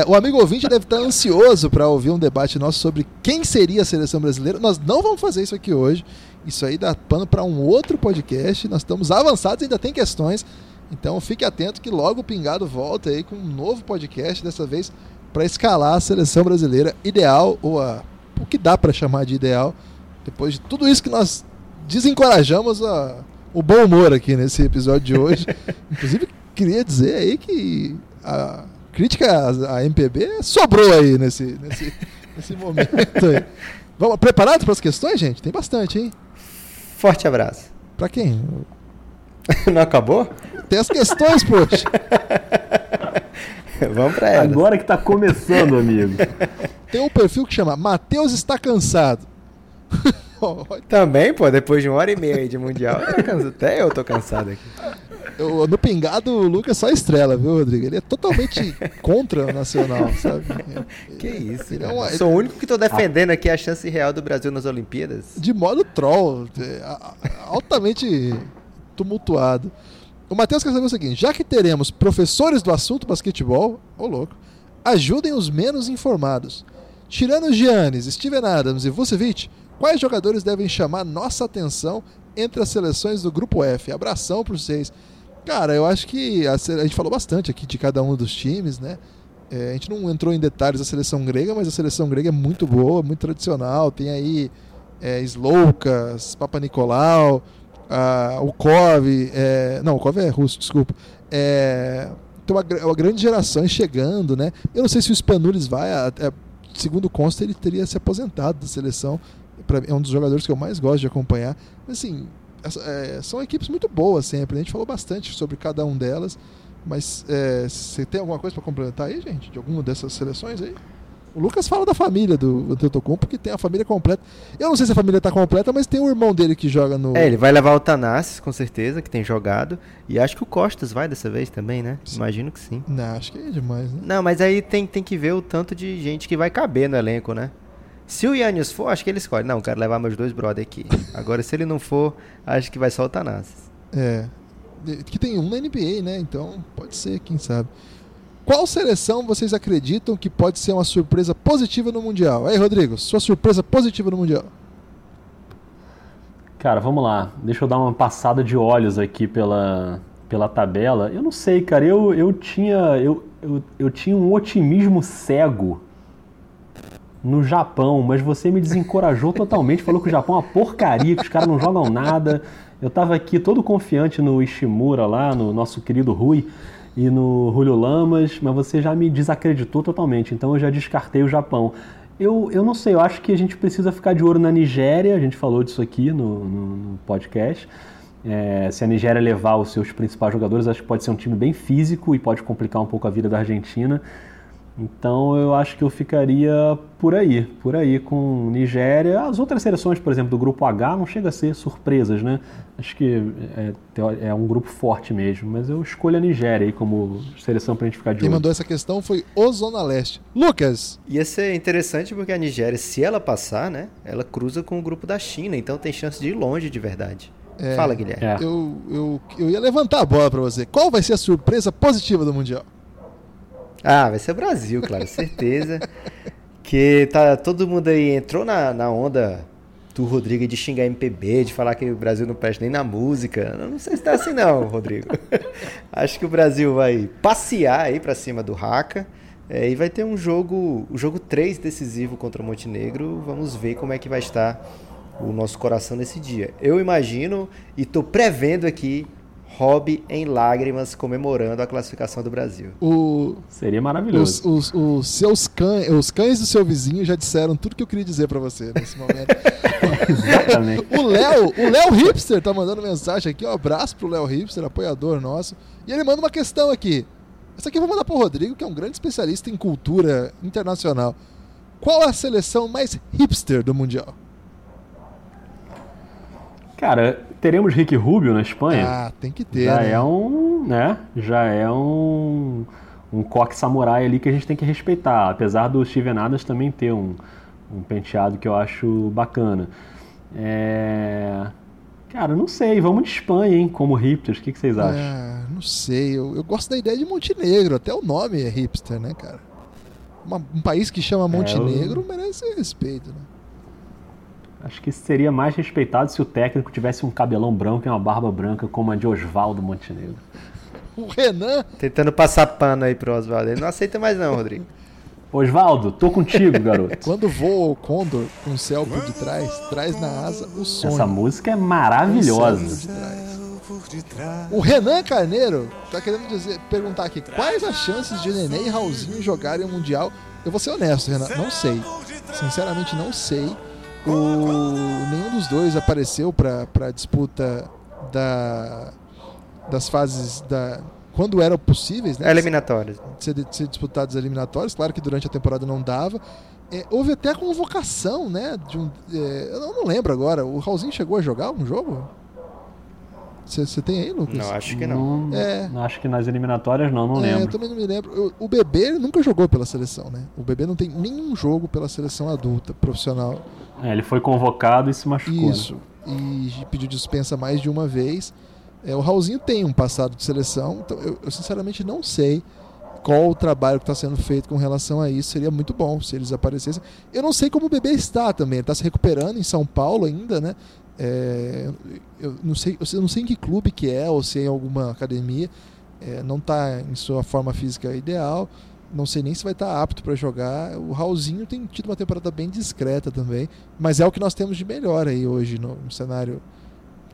É, o amigo ouvinte deve estar ansioso para ouvir um debate nosso sobre quem seria a seleção brasileira. Nós não vamos fazer isso aqui hoje. Isso aí dá pano para um outro podcast. Nós estamos avançados, ainda tem questões. Então fique atento que logo o Pingado volta aí com um novo podcast, dessa vez para escalar a seleção brasileira ideal, ou a, o que dá para chamar de ideal, depois de tudo isso que nós desencorajamos a, o bom humor aqui nesse episódio de hoje. Inclusive, queria dizer aí que a crítica à MPB sobrou aí nesse, nesse, nesse momento aí. Vamos, preparados para as questões, gente? Tem bastante, hein? Forte abraço. Para quem? Não acabou? Tem as questões, poxa. Vamos para elas. Agora que tá começando, amigo. Tem um perfil que chama Matheus está cansado. Também, pô, depois de uma hora e meia de mundial, até eu tô cansado aqui. Eu, no pingado, o Lucas só estrela, viu, Rodrigo? Ele é totalmente contra o Nacional, sabe? Que isso, ele é uma... Sou o único que tô defendendo aqui a chance real do Brasil nas Olimpíadas. De modo troll, é, altamente tumultuado. O Matheus quer saber o seguinte: já que teremos professores do assunto basquetebol, ô oh, louco, ajudem os menos informados. Tirando Giannis, Steven Adams e Vucevic, quais jogadores devem chamar nossa atenção entre as seleções do grupo F? Abração para vocês. Cara, eu acho que a, a, gente falou bastante aqui de cada um dos times, né? É, a gente não entrou em detalhes da seleção grega, mas a seleção grega é muito boa, muito tradicional. Tem aí é, Sloukas, Papa Nicolau, o Kov. É, não, o Kov é russo, desculpa. É, tem uma, uma, grande geração chegando, né? Eu não sei se o Spanulis vai. É, segundo consta, ele teria se aposentado da seleção. Pra, é um dos jogadores que eu mais gosto de acompanhar. Mas, assim, é, são equipes muito boas sempre. Né? A gente falou bastante sobre cada um delas. Mas é, você tem alguma coisa para complementar aí, gente? De alguma dessas seleções aí? O Lucas fala da família do Antetokounmpo, que tem a família completa. Eu não sei se a família está completa, mas tem o irmão dele que joga no... É, ele vai levar o Tanassis, com certeza, que tem jogado. E acho que o Costas vai dessa vez também, né? Sim. Imagino que sim. Não, acho que é demais, né? Não, mas aí tem, tem que ver o tanto de gente que vai caber no elenco, né? Se o Yannis for, acho que ele escolhe. Não, quero levar meus dois brother aqui. Agora, se ele não for, acho que vai só o Tanassis. É. Que tem um na NBA, né? Então, pode ser, quem sabe. Qual seleção vocês acreditam que pode ser uma surpresa positiva no Mundial? Aí, Rodrigo, sua surpresa positiva no Mundial? Cara, vamos lá. Deixa eu dar uma passada de olhos aqui pela, pela tabela. Eu não sei, cara. Eu, eu, tinha, eu, eu, eu tinha um otimismo cego no Japão, mas você me desencorajou totalmente. Falou que o Japão é uma porcaria, que os caras não jogam nada. Eu tava aqui todo confiante no Ishimura lá, no nosso querido Rui e no Julio Lamas, mas você já me desacreditou totalmente, então eu já descartei o Japão. Eu, eu não sei, eu acho que a gente precisa ficar de olho na Nigéria, a gente falou disso aqui no, no, no podcast. É, se a Nigéria levar os seus principais jogadores, acho que pode ser um time bem físico e pode complicar um pouco a vida da Argentina. Então eu acho que eu ficaria por aí, por aí com Nigéria. As outras seleções, por exemplo, do grupo H, não chega a ser surpresas, né? Acho que é, é um grupo forte mesmo, mas eu escolho a Nigéria aí como seleção pra gente ficar de Quem olho. mandou essa questão foi o Zona Leste. Lucas! Ia ser interessante porque a Nigéria, se ela passar, né, ela cruza com o grupo da China, então tem chance de ir longe de verdade. É, Fala, Guilherme. É. Eu, eu, eu ia levantar a bola para você. Qual vai ser a surpresa positiva do Mundial? Ah, vai ser o Brasil, claro, certeza. que tá todo mundo aí entrou na, na onda do Rodrigo de xingar MPB, de falar que o Brasil não presta nem na música. não sei se tá assim não, Rodrigo. Acho que o Brasil vai passear aí para cima do Haka. É, e vai ter um jogo, o jogo 3 decisivo contra o Montenegro. Vamos ver como é que vai estar o nosso coração nesse dia. Eu imagino e tô prevendo aqui Hobby em lágrimas comemorando a classificação do Brasil. O, Seria maravilhoso. Os, os, os seus cães, os cães do seu vizinho já disseram tudo que eu queria dizer para você nesse momento. Exatamente. o Léo, o Léo Hipster tá mandando mensagem aqui, um abraço pro Léo Hipster, apoiador nosso. E ele manda uma questão aqui. Essa aqui eu vou mandar pro Rodrigo, que é um grande especialista em cultura internacional. Qual a seleção mais hipster do Mundial? Cara, teremos Rick Rubio na Espanha. Ah, tem que ter. Já né? é um, né? Já é um um coque samurai ali que a gente tem que respeitar, apesar do Steven Adams também ter um, um penteado que eu acho bacana. É... Cara, não sei, vamos de Espanha, hein, como hipsters, o que, que vocês acham? É, não sei. Eu, eu gosto da ideia de Montenegro. Até o nome é hipster, né, cara? Uma- um país que chama Montenegro merece respeito, né? Acho que seria mais respeitado se o técnico tivesse um cabelão branco e uma barba branca como a de Oswaldo Montenegro. O Renan, Tentando passar pano aí pro Oswaldo. Ele não aceita mais não, Rodrigo. Oswaldo, tô contigo, garoto. quando voa o Condor com o céu por detrás, traz na asa o sonho. Essa música é com o céu maravilhosa. por detrás. O Renan Carneiro tá querendo dizer, perguntar aqui, quais as chances de Nenê e Raulzinho jogarem o Mundial? Eu vou ser honesto, Renan, não sei. Sinceramente, não sei. O... Nenhum dos dois apareceu para a disputa da... das fases da. Quando eram possíveis, né? Eliminatórias. de ser, de ser disputados eliminatórios. Claro que durante a temporada não dava. É, houve até a convocação, né? De um, é, eu não, lembro agora. O Raulzinho chegou a jogar um jogo? Você tem aí, Lucas? Não, acho que não. Não, É. Acho que nas eliminatórias não, não É, eu lembro. também não me lembro. Eu- o Bebê nunca jogou pela seleção, né? O Bebê não tem nenhum jogo pela seleção adulta, profissional. É, ele foi convocado e se machucou. né? Isso. E pediu dispensa mais de uma vez. É, o Raulzinho tem um passado de seleção, então eu, eu sinceramente não sei qual o trabalho que está sendo feito com relação a isso. Seria muito bom se eles aparecessem. Eu não sei como o bebê está também. Está se recuperando em São Paulo ainda, né? É, eu não sei, eu não sei em que clube que é ou se é em alguma academia. É, não está em sua forma física ideal. Não sei nem se vai estar apto para jogar. O Raulzinho tem tido uma temporada bem discreta também, mas é o que nós temos de melhor aí hoje no, no cenário.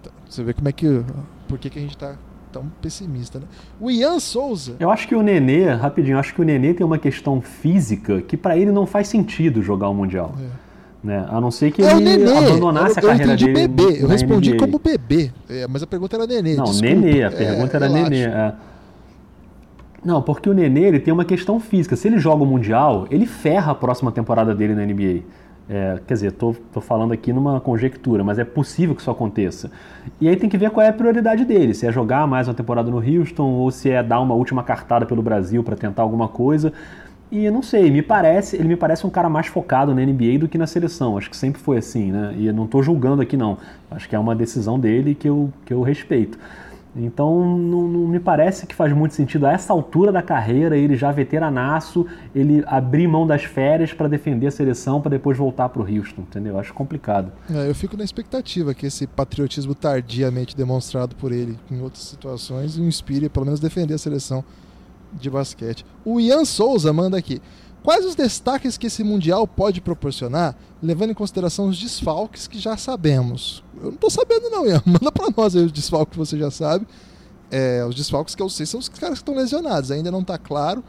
Tá, Você vê como é que. Por que, que a gente está tão pessimista, né? O Ian Souza. Eu acho que o Nenê, rapidinho, acho que o Nenê tem uma questão física que pra ele não faz sentido jogar o Mundial. Né? A não ser que É ele Nenê. abandonasse eu, eu a carreira dele. bebê. Eu respondi NBA. como bebê. É, mas a pergunta era Nenê. Não, desculpa. Nenê, a É, pergunta era relaxa. Nenê. é. Não, porque o Nenê ele tem uma questão física. Se ele joga o Mundial, ele ferra a próxima temporada dele na NBA. É, quer dizer, tô falando aqui numa conjectura, mas é possível que isso aconteça. E aí tem que ver qual é a prioridade dele. Se é jogar mais uma temporada no Houston ou se é dar uma última cartada pelo Brasil para tentar alguma coisa. E não sei, me parece, ele me parece um cara mais focado na NBA do que na seleção. Acho que sempre foi assim, né? E eu não tô julgando aqui não. Acho que é uma decisão dele que eu, que eu respeito. Então não, não me parece que faz muito sentido a essa altura da carreira, ele já veteranaço, ele abrir mão das férias para defender a seleção para depois voltar para o Houston, entendeu? Acho complicado. É, eu fico na expectativa que esse patriotismo tardiamente demonstrado por ele em outras situações o inspire pelo menos defender a seleção de basquete. O Ian Souza manda aqui. Quais os destaques que esse Mundial pode proporcionar, levando em consideração os desfalques que já sabemos? Eu não tô sabendo não, Ian. Manda pra nós aí os desfalques que você já sabe. É, os desfalques que eu sei são os caras que estão lesionados. Ainda não tá claro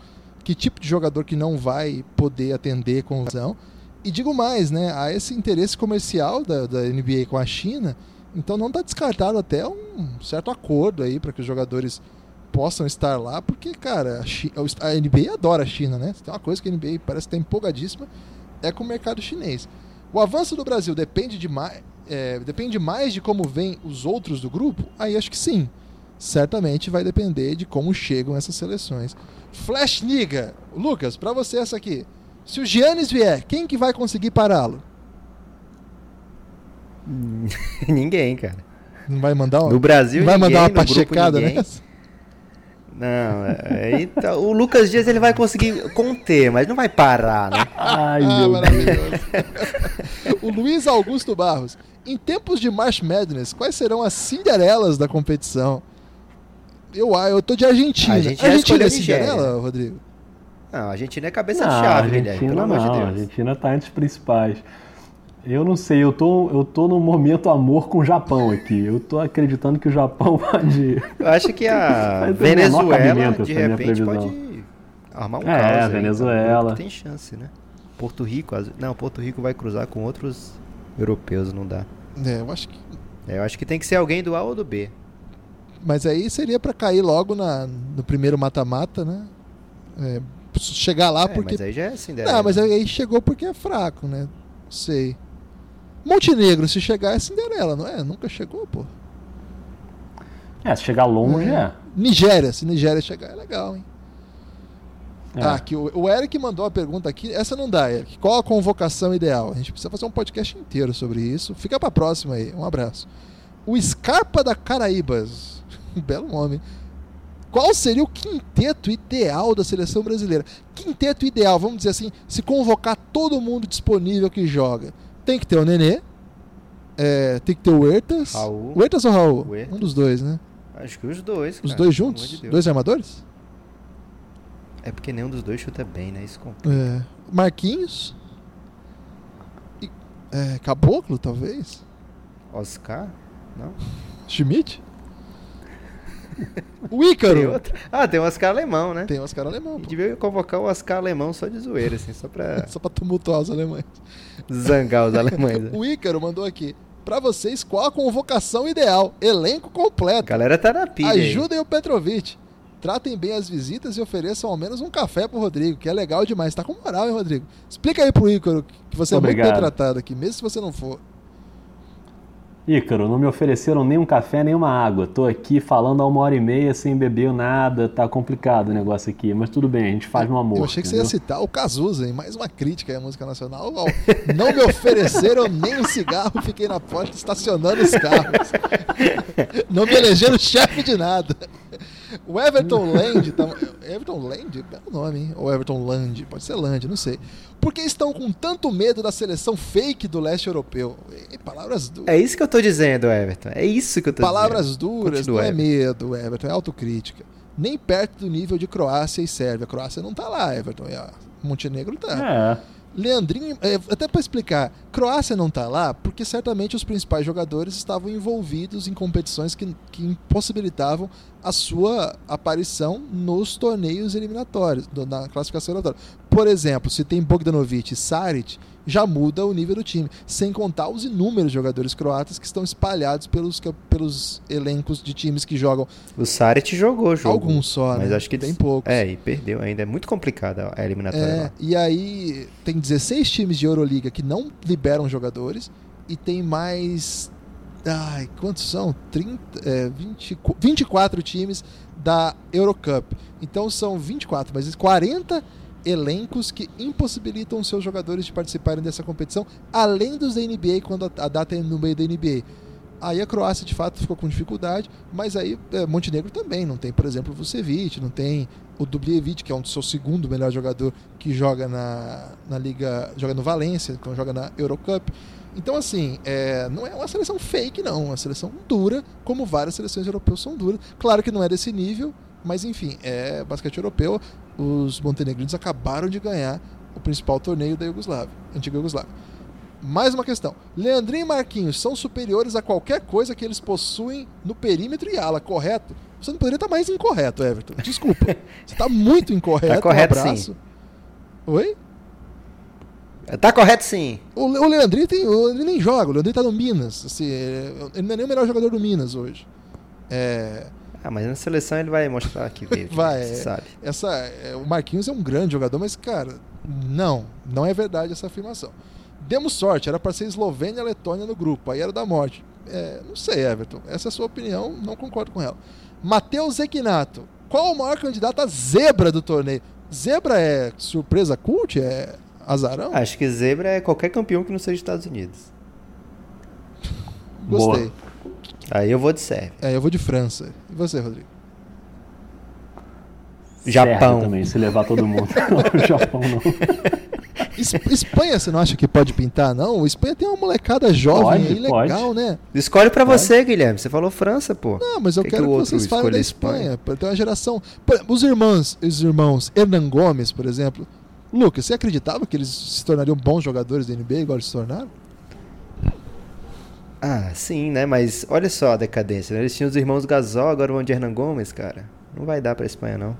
que tipo de jogador que não vai poder atender com lesão. E digo mais, né? Há esse interesse comercial da, da NBA com a China, então não está descartado até um certo acordo aí para que os jogadores possam estar lá, porque, cara, a, Chi- a NBA adora a China, né? Tem uma coisa que a NBA parece estar empolgadíssima, é com o mercado chinês. O avanço do Brasil depende, de mais, depende mais de como vêm os outros do grupo? Aí acho que sim. Certamente vai depender de como chegam essas seleções. Flash Niga, Lucas, para você essa aqui. Se o Giannis vier, quem que vai conseguir pará-lo? ninguém, cara. Não vai mandar uma, No Brasil, não vai ninguém, mandar uma grupo, pachecada ninguém. nessa? Não, é, então, o Lucas Dias ele vai conseguir conter, mas não vai parar, né? Ai, Ah, maravilhoso. o Luiz Augusto Barros. Em tempos de March Madness, quais serão as Cinderelas da competição? Eu, ah, eu tô de Argentina. A gente Argentina é. Cinderela, Rodrigo? Não, a Argentina é cabeça Não, de a chave, Guilherme, Argentina pelo amor não, de a Deus. Argentina tá entre os principais. Eu não sei, eu tô, eu tô num momento amor com o Japão aqui. Eu tô acreditando que o Japão pode. Eu acho que a Venezuela, de repente, previsão. pode armar um É, caos. aí, Venezuela. tá? Tem chance, né? Porto Rico, às- não, Porto Rico vai cruzar com outros europeus, não dá. É, eu acho que. É, Eu acho que tem que ser alguém do A ou do B. Mas aí seria pra cair logo na, no primeiro mata-mata, né? É, chegar lá É, porque. mas aí já é Cinderela. Não, mas aí chegou porque é fraco, né? Sei. Montenegro, se chegar é Cinderela, não é? Nunca chegou, pô. É, se chegar longe, é. Nigéria, se Nigéria chegar é legal, hein? É. Ah, que o, o Eric mandou a pergunta aqui. Essa não dá, Eric. Qual a convocação ideal? A gente precisa fazer um podcast inteiro sobre isso. Fica pra próxima aí. Um abraço. O Scarpa da Caraíbas. Um belo nome. Qual seria o quinteto ideal da seleção brasileira? Quinteto ideal, vamos dizer assim, se convocar todo mundo disponível que joga. Tem que ter o Nenê, é, tem que ter o Huertas. Raul. Huertas ou Raul? Huertas. Um dos dois, né? Acho que os dois. Os cara, dois juntos? de dois armadores? É porque nenhum dos dois chuta bem, né? Isso complica. É. Marquinhos. E- é, Caboclo, talvez. Oscar? Não? Schmidt. O Tem Ícaro. outro? Ah, tem o Oscar alemão, né? Tem Oscar alemão. Pô. devia convocar o Oscar alemão só de zoeira, assim, só pra Só pra tumultuar os alemães. zangar os alemães. né? O Ícaro mandou aqui. Pra vocês, qual a convocação ideal? Elenco A completo. galera tá na pilha aí. Ajudem o Petrovic. Tratem bem as visitas e ofereçam ao menos um café pro Rodrigo, que é legal demais. Tá com moral, hein, Rodrigo? Explica aí pro Ícaro que você é muito Obrigado. bem tratado aqui, mesmo se você não for. Ícaro, não me ofereceram nem um café, nem uma água. Tô aqui falando há uma hora e meia sem beber nada. Tá complicado o negócio aqui, mas tudo bem, a gente faz no amor. Eu achei que você ia entendeu? citar o Cazuza, hein? Mais uma crítica aí à música nacional. Não me ofereceram nem um cigarro, fiquei na porta estacionando os carros. Não me elegeram chefe de nada. O Everton Land. Tá... Everton Land? É o nome, hein? Ou Everton Land? Pode ser Land, não sei. Por que estão com tanto medo da seleção fake do leste europeu? E, palavras duras. É isso que eu tô dizendo, Everton. É isso que eu tô Palavras dizendo. duras, Continua, não é Everton. medo, Everton, é autocrítica. Nem perto do nível de Croácia e Sérvia. A Croácia não tá lá, Everton. E a Montenegro tá. É. Leandrinho, é, até para explicar, Croácia não tá lá porque certamente os principais jogadores estavam envolvidos em competições que, que impossibilitavam a sua aparição nos torneios eliminatórios, na classificação eliminatória. Por exemplo, se tem Bogdanovic e Saric, já muda o nível do time, sem contar os inúmeros jogadores croatas que estão espalhados pelos, pelos elencos de times que jogam O Sarit jogou jogo. alguns só, Mas né? acho que tem poucos. É, e perdeu ainda. É muito complicada a eliminatória É, lá. e aí tem 16 times de Euroliga que não liberam jogadores e tem mais. Ai, quantos são? 30, é, 20, 24 times da Eurocup. Então são 24, mas 40 elencos que impossibilitam seus jogadores de participarem dessa competição, além dos da NBA quando a, data é no meio da NBA. Aí a Croácia de fato ficou com dificuldade, mas aí é, Montenegro também não tem, por exemplo, o Vucevic, não tem o Dubljevic, que é um do seu segundo melhor jogador que joga na, na liga, joga no Valência, então joga na Eurocup. Então assim, é, não é uma seleção fake não, é uma seleção dura, como várias seleções europeias são duras. Claro que não é desse nível, mas enfim, é basquete europeu. Os montenegrinos acabaram de ganhar o principal torneio da Iugoslávia, antiga Iugoslávia. Mais uma questão. Leandrinho e Marquinhos são superiores a qualquer coisa que eles possuem no perímetro e ala, correto? Você não poderia estar mais incorreto, Everton. Desculpa. Você está muito incorreto. Tá correto, um abraço. Oi? Tá correto sim. O, o Leandrinho tem, o- ele nem joga, o Leandrinho tá no Minas. Assim, ele não é nem o melhor jogador do Minas hoje. É, Ah, mas na seleção ele vai mostrar que veio. Vai, Você é. sabe. essa, é, o Marquinhos é um grande jogador, mas, cara, não, não é verdade essa afirmação. Demos sorte, era para ser Eslovênia e Letônia no grupo, aí era da morte. É, não sei, Everton, essa é a sua opinião, não concordo com ela. Matheus Equinato, qual o maior candidato a zebra do torneio? Zebra é surpresa cult? É azarão? Acho que zebra é qualquer campeão que não seja Estados Unidos. Gostei. Aí eu vou de Sérvia. É, eu vou de França. E você, Rodrigo? Japão. Também, se levar todo mundo. o Japão não. Es- Espanha, você não acha que pode pintar, não? Espanha tem uma molecada jovem Pode, aí legal, né? Escolhe pra Pode. você, Guilherme. Você falou França, pô. Não, mas eu Que que quero o que, outro vocês falem da escolha a Espanha. Tem uma geração. Os irmãos, os irmãos Hernan Gomes, por exemplo. Lucas, você acreditava que eles se tornariam bons jogadores da NBA igual eles se tornaram? Ah, sim, né? Mas olha só a decadência. né? Eles tinham os irmãos Gasol, agora vão de Hernan Gomes, cara. Não vai dar pra Espanha, não.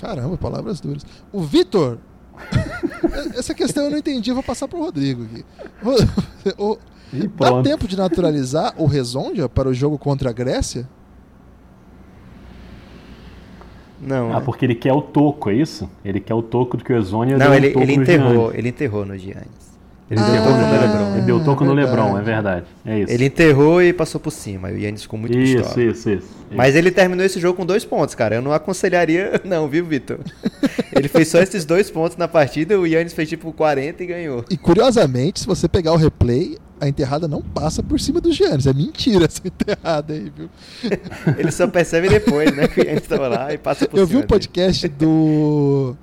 Caramba, palavras duras. O Vitor. Essa questão eu não entendi, eu vou passar pro Rodrigo aqui. O- Dá tempo de naturalizar o Rezondia para o jogo contra a Grécia? Não. Ah, né? porque ele quer o toco, é isso? Ele quer o toco do que o Exônia deu Não, ele, ele enterrou, ele enterrou no Giannis. Ele Ah, deu toco no Lebron. Ele deu toco no. Lebron, é verdade. É isso. Ele enterrou e passou por cima. E o Giannis ficou muito isso, pistola. isso, isso, Mas ele terminou esse jogo com dois pontos, cara. Eu não aconselharia, não, viu, Vitor? ele fez só esses dois pontos na partida, o Yannis fez tipo 40 e ganhou. E curiosamente, se você pegar o replay, a enterrada não passa por cima do Giannis. É mentira essa enterrada aí, viu? Ele só percebe depois, né? Que a gente tava lá e passa por Eu cima vi um podcast do.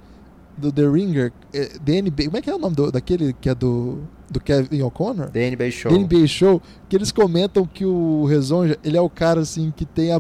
Do The Ringer, é, DNB. Como é que é o nome do, daquele que é do. do Kevin O'Connor? The NBA Show. The NBA Show, que eles comentam que o Rezonja, ele é o cara assim que tem a,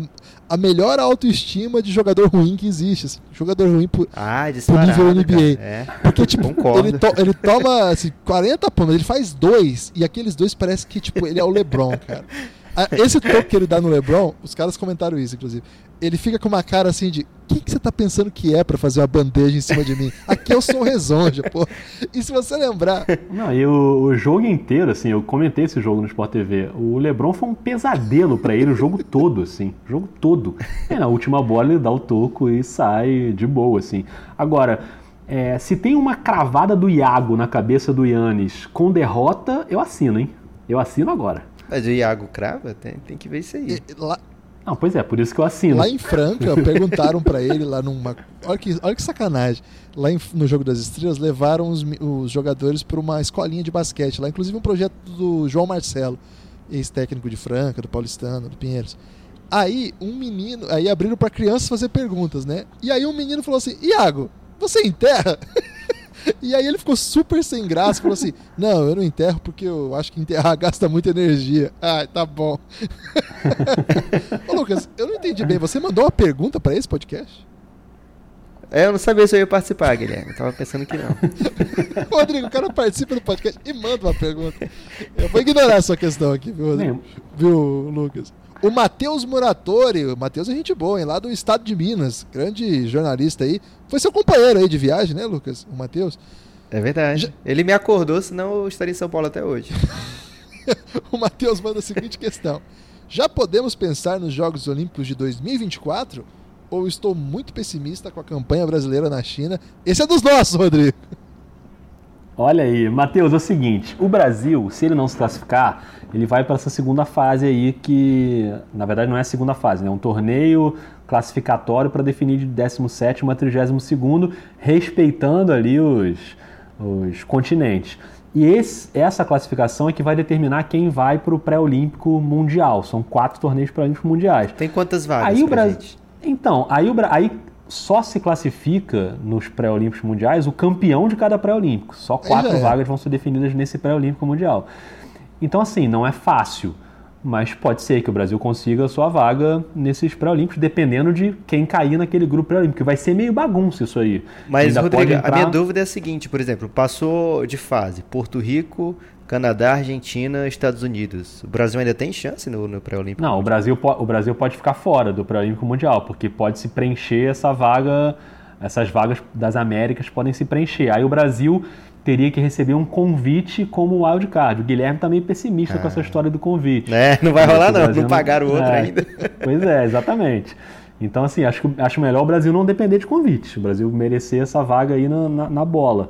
a melhor autoestima de jogador ruim que existe. assim. jogador ruim por, Ah, disparado, nível NBA. É. Porque, tipo, Concordo. ele, to- ele toma assim, 40 pontos, ele faz dois, e aqueles dois parece que, tipo, ele é o LeBron, cara. Esse toque que ele dá no LeBron, os caras comentaram isso, inclusive. Ele fica com uma cara assim de: quem que você tá pensando que é pra fazer uma bandeja em cima de mim? Aqui eu sou o Rezonja, pô. E se você lembrar, Não, e o, o jogo inteiro, assim, eu comentei esse jogo no Sport TV. O LeBron foi um pesadelo pra ele o jogo todo, assim, o jogo todo. E na última bola ele dá o toco e sai de boa, assim. Agora, é, se tem uma cravada do Iago na cabeça do Yannis com derrota, eu assino, hein? Eu assino agora. Mas o Iago crava? Tem, tem que ver isso aí. e- lá, Não, pois é, por isso que eu assino. lá em Franca, perguntaram pra ele lá numa. Olha que, olha que sacanagem. Lá em- no Jogo das Estrelas, levaram os, os jogadores para uma escolinha de basquete. Lá, inclusive, um projeto do João Marcelo, ex-técnico de Franca, do Paulistano, do Pinheiros. Aí, um menino. Aí abriram para crianças fazer perguntas, né? E aí, um menino falou assim: Iago, você enterra? E aí ele ficou super sem graça, falou assim: Não, eu não enterro porque eu acho que enterrar gasta muita energia. Ah, tá bom. Ô Lucas, eu não entendi bem. Você mandou uma pergunta pra esse podcast? É, eu não sabia se eu ia participar, Guilherme. Eu tava pensando que não. Rodrigo, o cara participa do podcast e manda uma pergunta. Eu vou ignorar a sua questão aqui, viu, Rodrigo? Viu Lucas? O Matheus Muratori, o Matheus é gente boa, hein? Lá do estado de Minas, grande jornalista aí. Foi seu companheiro aí de viagem, né, Lucas? O Matheus. É verdade. Já- Ele me acordou, senão eu estaria em São Paulo até hoje. O Matheus manda a seguinte questão: Já podemos pensar nos Jogos Olímpicos de 2024? Ou estou muito pessimista com a campanha brasileira na China? Esse é dos nossos, Rodrigo. Olha aí, Matheus, é o seguinte: o Brasil, se ele não se classificar, ele vai para essa segunda fase aí, que na verdade não é a segunda fase, né? é um torneio classificatório para definir de 17 a 32, respeitando ali os, os continentes. E esse- essa classificação é que vai determinar quem vai para o pré-olímpico mundial. São quatro torneios pré-olímpicos mundiais. Tem quantas vagas Aí o Brasil. Então, aí, o aí só se classifica nos pré-olímpicos mundiais o campeão de cada pré-olímpico. Só quatro é. vagas vão ser definidas nesse pré-olímpico mundial. Então, assim, não é fácil. Mas pode ser que o Brasil consiga a sua vaga nesses pré-olímpicos, dependendo de quem cair naquele grupo pré-olímpico. Vai ser meio bagunça isso aí. Mas, Ainda Rodrigo, pode a entrar- minha dúvida é a seguinte, por exemplo, passou de fase Porto Rico, Canadá, Argentina, Estados Unidos. O Brasil ainda tem chance no, no pré-olímpico? Não, o Brasil, o Brasil pode ficar fora do pré-olímpico mundial, porque pode se preencher essa vaga, essas vagas das Américas podem se preencher. Aí o Brasil teria que receber um convite como wildcard. O Guilherme tá meio pessimista com essa história do convite. É, não vai rolar não, não pagaram o outro é, ainda. Pois é, exatamente. Então, assim, acho, acho melhor o Brasil não depender de convite. O Brasil merecer essa vaga aí na, na, na bola.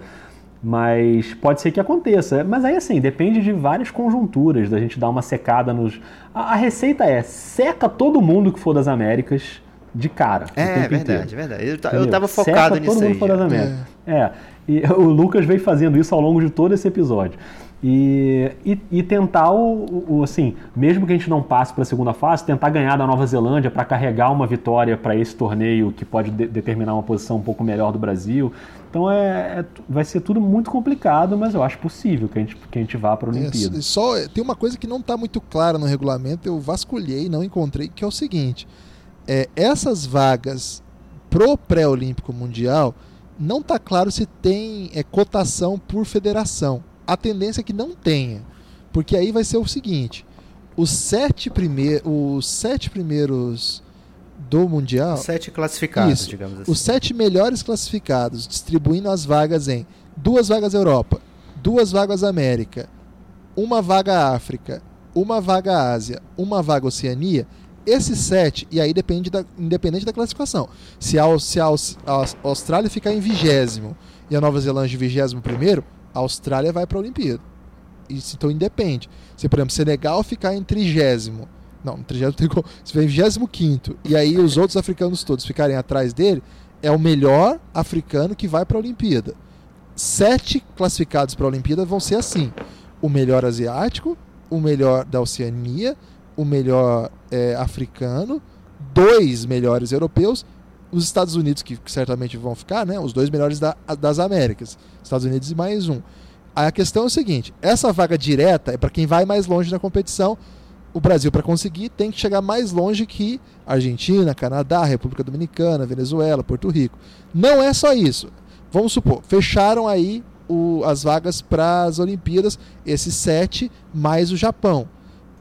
Mas pode ser que aconteça. Mas aí, assim, depende de várias conjunturas, da gente dar uma secada nos. A, a receita é: seca todo mundo que for das Américas de cara. É, tempo verdade, inteiro. verdade. Eu, ta- eu tava Seca focado todo nisso mundo aí. for das já. Américas. É. E o Lucas veio fazendo isso ao longo de todo esse episódio. E, e, e tentar o, o- assim, mesmo que a gente não passe para a segunda fase, tentar ganhar da Nova Zelândia para carregar uma vitória para esse torneio que pode de- determinar uma posição um pouco melhor do Brasil. Então é, é- vai ser tudo muito complicado, mas eu acho possível que a gente, que a gente vá para a Olimpíada. É, só tem uma coisa que não está muito clara no regulamento, eu vasculhei, não encontrei, que é o seguinte: é, essas vagas pro pré-olímpico mundial não está claro se tem é, cotação por federação. A tendência é que não tenha, porque aí vai ser o seguinte: os sete, primeir, os sete primeiros do mundial, Sete classificados, Isso. digamos assim. os sete melhores classificados, distribuindo as vagas em duas vagas Europa, duas vagas América, uma vaga África, uma vaga Ásia, uma vaga Oceania. Esses sete, e aí depende da, independente da classificação. Se a, se a, a Austrália ficar em vigésimo e a Nova Zelândia em vigésimo primeiro, a Austrália vai para a Olimpíada. Isso então independe. Se, por exemplo, Senegal ficar em trigésimo, não, trigésimo tem como. Se vigésimo quinto, e aí os outros africanos todos ficarem atrás dele, é o melhor africano que vai para a Olimpíada. Sete classificados para a Olimpíada vão ser assim: o melhor asiático, o melhor da Oceania, o melhor é, africano, dois melhores europeus, os Estados Unidos, que, certamente vão ficar, né? Os dois melhores da, das Américas. Estados Unidos e mais um. A questão é o seguinte: essa vaga direta é para quem vai mais longe na competição. O Brasil, para conseguir, tem que chegar mais longe que Argentina, Canadá, República Dominicana, Venezuela, Porto Rico. Não é só isso. Vamos supor, fecharam aí o, as vagas para as Olimpíadas, esses sete mais o Japão.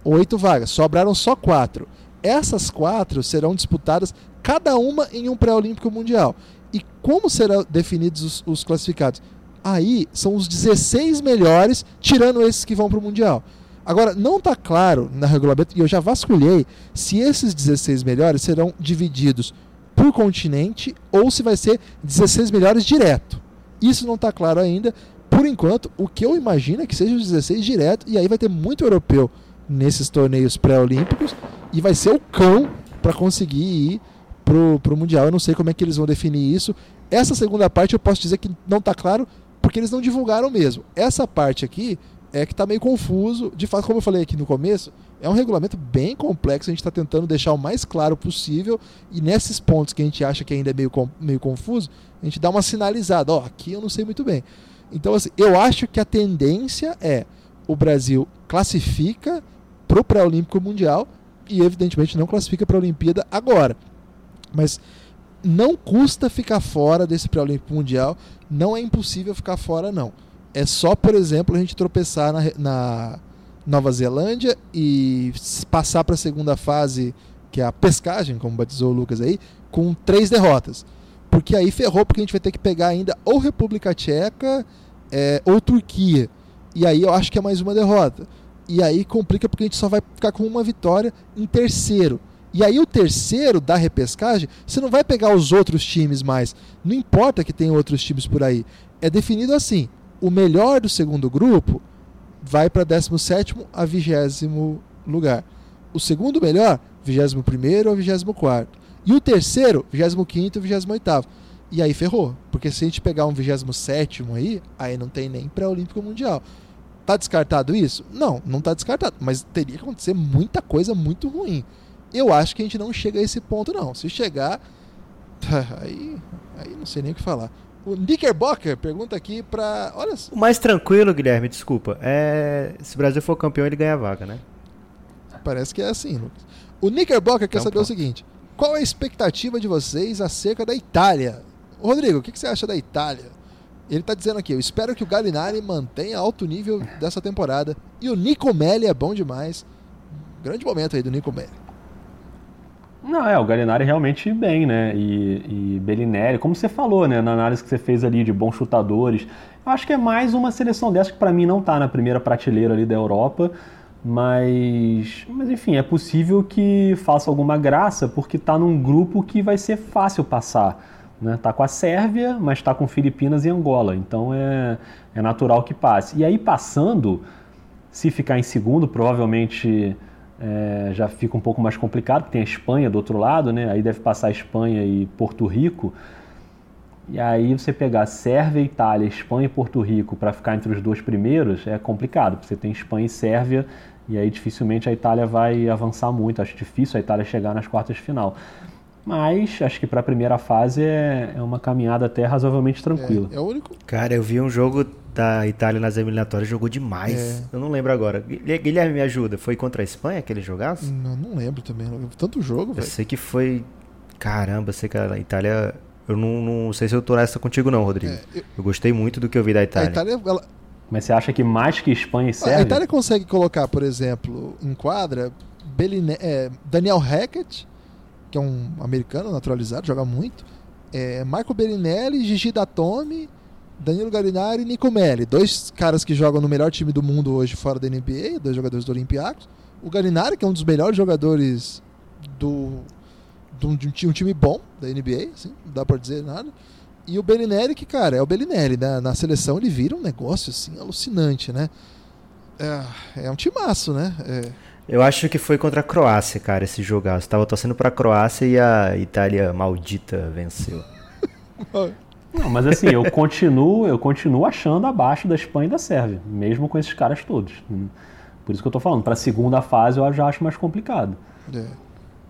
Oito vagas, sobraram só quatro. Essas quatro serão disputadas cada uma em um pré-olímpico mundial. E como serão definidos os, os, classificados? Aí são os 16 melhores, tirando esses que vão para o mundial. Agora, não está claro na regulamento, e eu já vasculhei, se esses 16 melhores serão divididos por continente ou se vai ser 16 melhores direto. Isso não está claro ainda. Por enquanto, o que eu imagino é que seja os 16 direto, e aí vai ter muito europeu nesses torneios pré-olímpicos, e vai ser o cão para conseguir ir pro, pro Mundial. Eu não sei como é que eles vão definir isso. Essa segunda parte eu posso dizer que não está claro, porque eles não divulgaram mesmo. Essa parte aqui é que está meio confuso. De fato, como eu falei aqui no começo, é um regulamento bem complexo. A gente está tentando deixar o mais claro possível. E nesses pontos que a gente acha que ainda é meio, meio confuso, a gente dá uma sinalizada. Ó, aqui eu não sei muito bem. Então, assim, eu acho que a tendência é o Brasil classifica para o pré-olímpico mundial e, evidentemente, não classifica para a Olimpíada agora. Mas não custa ficar fora desse pré-olímpico mundial. Não é impossível ficar fora, não. É só, por exemplo, a gente tropeçar na, na Nova Zelândia e passar para a segunda fase, que é a pescagem, como batizou o Lucas aí, com três derrotas. Porque aí ferrou, porque a gente vai ter que pegar ainda ou República Tcheca é, ou Turquia. E aí eu acho que é mais uma derrota. E aí complica porque a gente só vai ficar com uma vitória em terceiro. E aí o terceiro da repescagem, você não vai pegar os outros times mais. Não importa que tenha outros times por aí. É definido assim: o melhor do segundo grupo vai para 17 a 20 lugar. O segundo melhor, 21 ou 24. E o terceiro, 25 e 28. E aí ferrou. Porque se a gente pegar um 27 aí, aí não tem nem pré-olímpico mundial. Tá descartado isso? Não, não tá descartado. Mas teria que acontecer muita coisa muito ruim. Eu acho que a gente não chega a esse ponto, não. Se chegar, aí, aí não sei nem o que falar. O Knickerbocker pergunta aqui pra. Olha O mais tranquilo, Guilherme, desculpa, é. Se o Brasil for campeão, ele ganha a vaga, né? Parece que é assim, Lucas. O Knickerbocker quer então, saber pronto. o seguinte: qual a expectativa de vocês acerca da Itália? Rodrigo, o que você acha da Itália? Ele está dizendo aqui: eu espero que o Galinari mantenha alto nível dessa temporada. E o Nico Melli é bom demais. Grande momento aí do Nico Melli. Não, é, o Galinari realmente bem, né? E, e Bellinelli, como você falou, né? Na análise que você fez ali de bons chutadores, eu acho que é mais uma seleção dessa que para mim não tá na primeira prateleira ali da Europa, mas, mas enfim, é possível que faça alguma graça porque tá num grupo que vai ser fácil passar. Né? Tá com a Sérvia, mas tá com Filipinas e Angola, então é, é natural que passe. E aí passando, se ficar em segundo, provavelmente é, já fica um pouco mais complicado, porque tem a Espanha do outro lado, né? Aí deve passar a Espanha e Porto Rico. E aí você pegar Sérvia, Itália, Espanha e Porto Rico para ficar entre os dois primeiros é complicado, porque você tem Espanha e Sérvia e aí dificilmente a Itália vai avançar muito. Acho difícil a Itália chegar nas quartas de final. Mas acho que para a primeira fase é, é uma caminhada até razoavelmente tranquila. É, é, o único. Cara, eu vi um jogo da Itália nas eliminatórias, jogou demais. É. Eu não lembro agora. Guilherme, me ajuda. Foi contra a Espanha aquele jogaço? Não, não lembro também. Tanto jogo, velho. Eu sei que foi. Caramba, sei que a Itália. Eu não, não sei se eu tô nessa contigo, não, Rodrigo. É, eu... eu... gostei muito do que eu vi da Itália. A Itália ela... Mas você acha que mais que Espanha e Sérvia? A Itália consegue colocar, por exemplo, em quadra Beline... É, Daniel Hackett que é um americano naturalizado, joga muito. É, Marco Bellinelli, Gigi Datome, Danilo Garinari e Nico Melli. Dois caras que jogam no melhor time do mundo hoje fora da NBA, dois jogadores do Olympiacos. O Garinari, que é um dos melhores jogadores do, do de um time bom da NBA, assim, não dá pra dizer nada. E o Bellinelli, que, cara, é o Bellinelli, né? Na seleção ele vira um negócio, assim, alucinante, né? É, é um timaço, né? É, eu acho que foi contra a Croácia, cara, esse jogar. Estava torcendo para a Croácia e a Itália maldita venceu. Não, mas assim, eu continuo, eu continuo achando abaixo da Espanha e da Sérvia, mesmo com esses caras todos. Por isso que eu tô falando, para a segunda fase eu já acho mais complicado. É,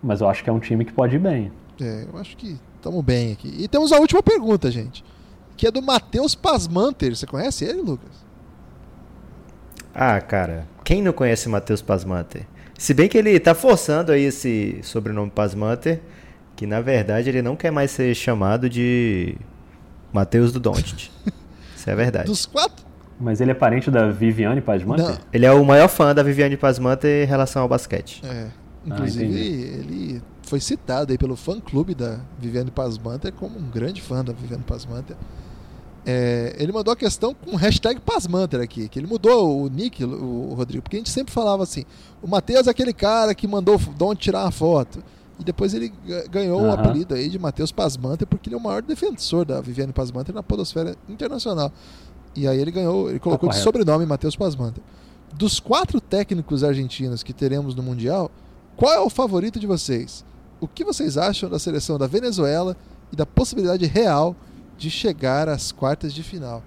Mas eu acho que é um time que pode ir bem. é, eu acho que estamos bem aqui. E temos a última pergunta, gente. Que é do Matheus Pasmanter. Você conhece ele, Lucas? Ah, cara, quem não conhece Matheus Pasmanter? Se bem que ele tá forçando aí esse sobrenome Pasmanter, que na verdade ele não quer mais ser chamado de Matheus do Doncic. Isso é verdade. Dos quatro? Mas ele é parente da Viviane Pasmanter? Não. Ele é o maior fã da Viviane Pasmanter em relação ao basquete. É. Inclusive, entendi. ele foi citado aí pelo fã-clube da Viviane Pasmanter como um grande fã da Viviane Pasmanter. É, ele mandou a questão com hashtag Pasmanter aqui, que ele mudou o nick, o, Rodrigo, porque a gente sempre falava assim, o Matheus é aquele cara que mandou o Dom tirar uma foto. E depois ele ga- ganhou o Aham. apelido aí de Matheus Pasmanter, porque ele é o maior defensor da Viviane Pasmanter na podosfera internacional. E aí ele ganhou, ele colocou de correto. sobrenome Matheus Pasmanter. Dos quatro técnicos argentinos que teremos no Mundial, qual é o favorito de vocês? O que vocês acham da seleção da Venezuela e da possibilidade real de chegar às quartas de final?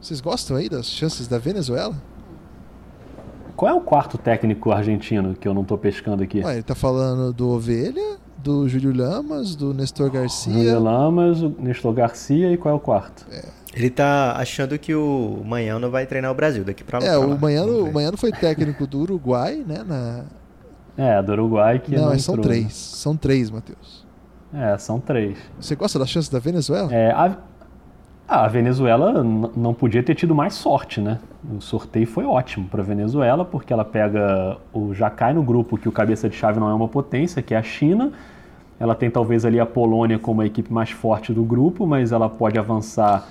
Vocês gostam aí das chances da Venezuela? Qual é o quarto técnico argentino que eu não tô pescando aqui? Ué, ele tá falando do Ovelha, do Júlio Lamas, do Nestor José Garcia. Lamas, o Nestor Garcia e qual é o quarto? Ele tá achando que o Manhã não vai treinar o Brasil daqui pra lá. É, o. Manhano, o. Manhano foi técnico do Uruguai, né? Na... É, do Uruguai que Não, não, mas são entrou, três. né? São três, Matheus. É, são três. Você gosta das chances da Venezuela? É, a, a Venezuela não podia ter tido mais sorte, né? O sorteio foi ótimo para a Venezuela, porque ela pega o já cai no grupo que o cabeça de chave não é uma potência, que é a China. Ela tem talvez ali a Polônia como a equipe mais forte do grupo, mas ela pode avançar.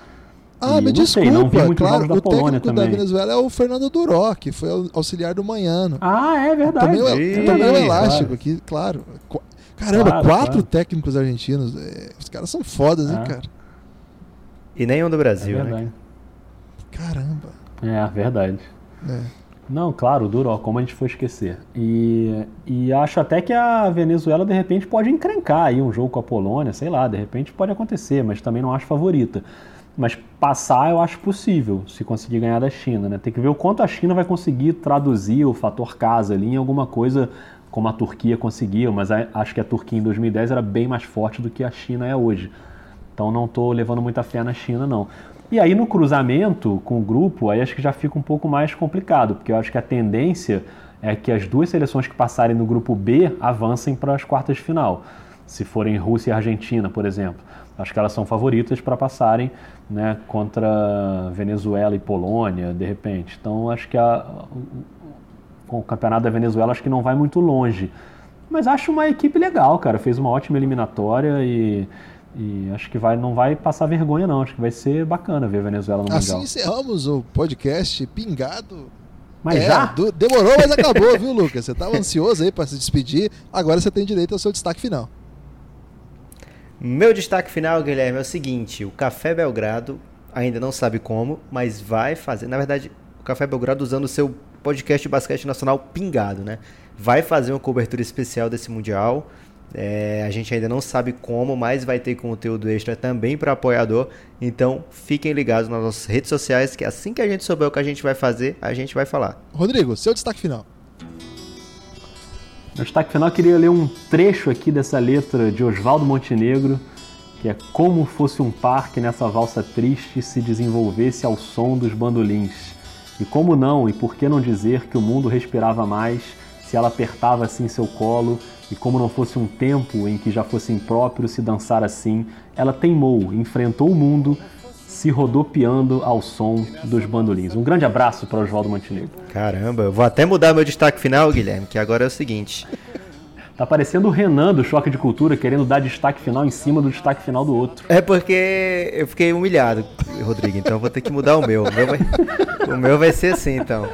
Ah, E me desculpa. não vi muitos claro, da o Polônia técnico da também. Venezuela é o Fernando Duró, que foi au- auxiliar do Manhano. Ah, é verdade. Tomei o, Ih, tomei o claro. elástico aqui, claro. Caramba, Claro, quatro claro. técnicos argentinos. é, os caras são fodas, hein, Ah. cara? E nenhum do É Brasil, né? verdade. Caramba. É, verdade. É. Não, claro, Duró, como a gente foi esquecer. E, e acho até que a Venezuela, de repente, pode encrencar aí um jogo com a Polônia, sei lá, de repente pode acontecer, mas também não acho favorita. Mas passar eu acho possível, se conseguir ganhar da China, né? Tem que ver o quanto a China vai conseguir traduzir o fator casa ali em alguma coisa como a Turquia conseguiu, mas acho que a Turquia em 2010 era bem mais forte do que a China é hoje. Então não estou levando muita fé na China, não. E aí no cruzamento com o grupo, aí acho que já fica um pouco mais complicado, porque eu acho que a tendência é que as duas seleções que passarem no grupo B avancem para as quartas de final. Se forem Rússia e Argentina, por exemplo. Acho que elas são favoritas para passarem né, contra Venezuela e Polônia, de repente. Então acho que a, o campeonato da Venezuela acho que não vai muito longe. Mas acho uma equipe legal, cara. Fez uma ótima eliminatória e, e acho que vai, não vai passar vergonha, não. Acho que vai ser bacana ver a Venezuela no Assim Mundial. encerramos o podcast pingado. Mas É, já? demorou, mas acabou, viu, Lucas? Você tava ansioso aí pra se despedir. Agora você tem direito ao seu destaque final. Meu destaque final, Guilherme, é o seguinte: o Café Belgrado ainda não sabe como, mas vai fazer. Na verdade, o Café Belgrado usando o seu podcast de basquete nacional pingado, né? Vai fazer uma cobertura especial desse Mundial. É, a gente ainda não sabe como, mas vai ter conteúdo extra também para apoiador. Então fiquem ligados nas nossas redes sociais, que assim que a gente souber o que a gente vai fazer, a gente vai falar. Rodrigo, seu destaque final. No destaque final, eu queria ler um trecho aqui dessa letra de Oswaldo Montenegro, que é como fosse um parque nessa valsa triste se desenvolvesse ao som dos bandolins. E como não, e por que não dizer que o mundo respirava mais se ela apertava assim seu colo, e como não fosse um tempo em que já fosse impróprio se dançar assim, ela teimou, enfrentou o mundo, se rodopiando ao som dos bandolins. Um grande abraço para Oswaldo Montenegro. Caramba, eu vou até mudar meu destaque final, Guilherme, que agora é o seguinte. Tá parecendo o Renan do Choque de Cultura querendo dar destaque final em cima do destaque final do outro. É porque eu fiquei humilhado, Rodrigo, então eu vou ter que mudar o meu. O meu vai, o meu vai ser assim, então.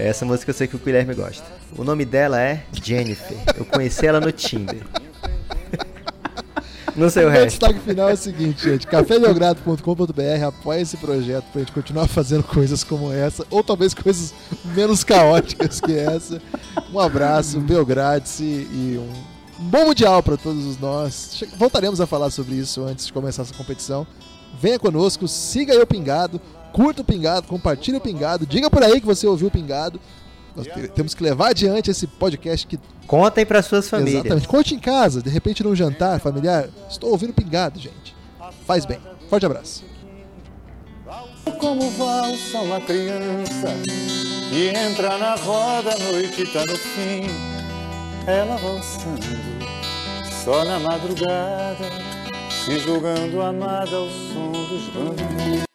Essa música eu sei que o Guilherme gosta. O nome dela é Jennifer. Eu conheci ela no Tinder. Não sei o Meu resto. destaque final é o seguinte, gente. cafébelgrado.com.br apoia esse projeto pra gente continuar fazendo coisas como essa, ou talvez coisas menos caóticas que essa. Um abraço, Belgrade e um, um bom mundial pra todos nós. Voltaremos a falar sobre isso antes de começar essa competição. Venha conosco, siga aí o Pingado, curta o Pingado, compartilhe o Pingado, diga por aí que você ouviu o Pingado Nós te- temos que levar adiante esse podcast que Contem para suas famílias. Exatamente. Conte em casa, de repente num jantar familiar. Estou ouvindo pingado, gente. Faz bem. Forte abraço. Como valsa uma criança que entra na roda, a noite tá no fim. Ela valsando, só na madrugada, se julgando amada ao som dos bambus.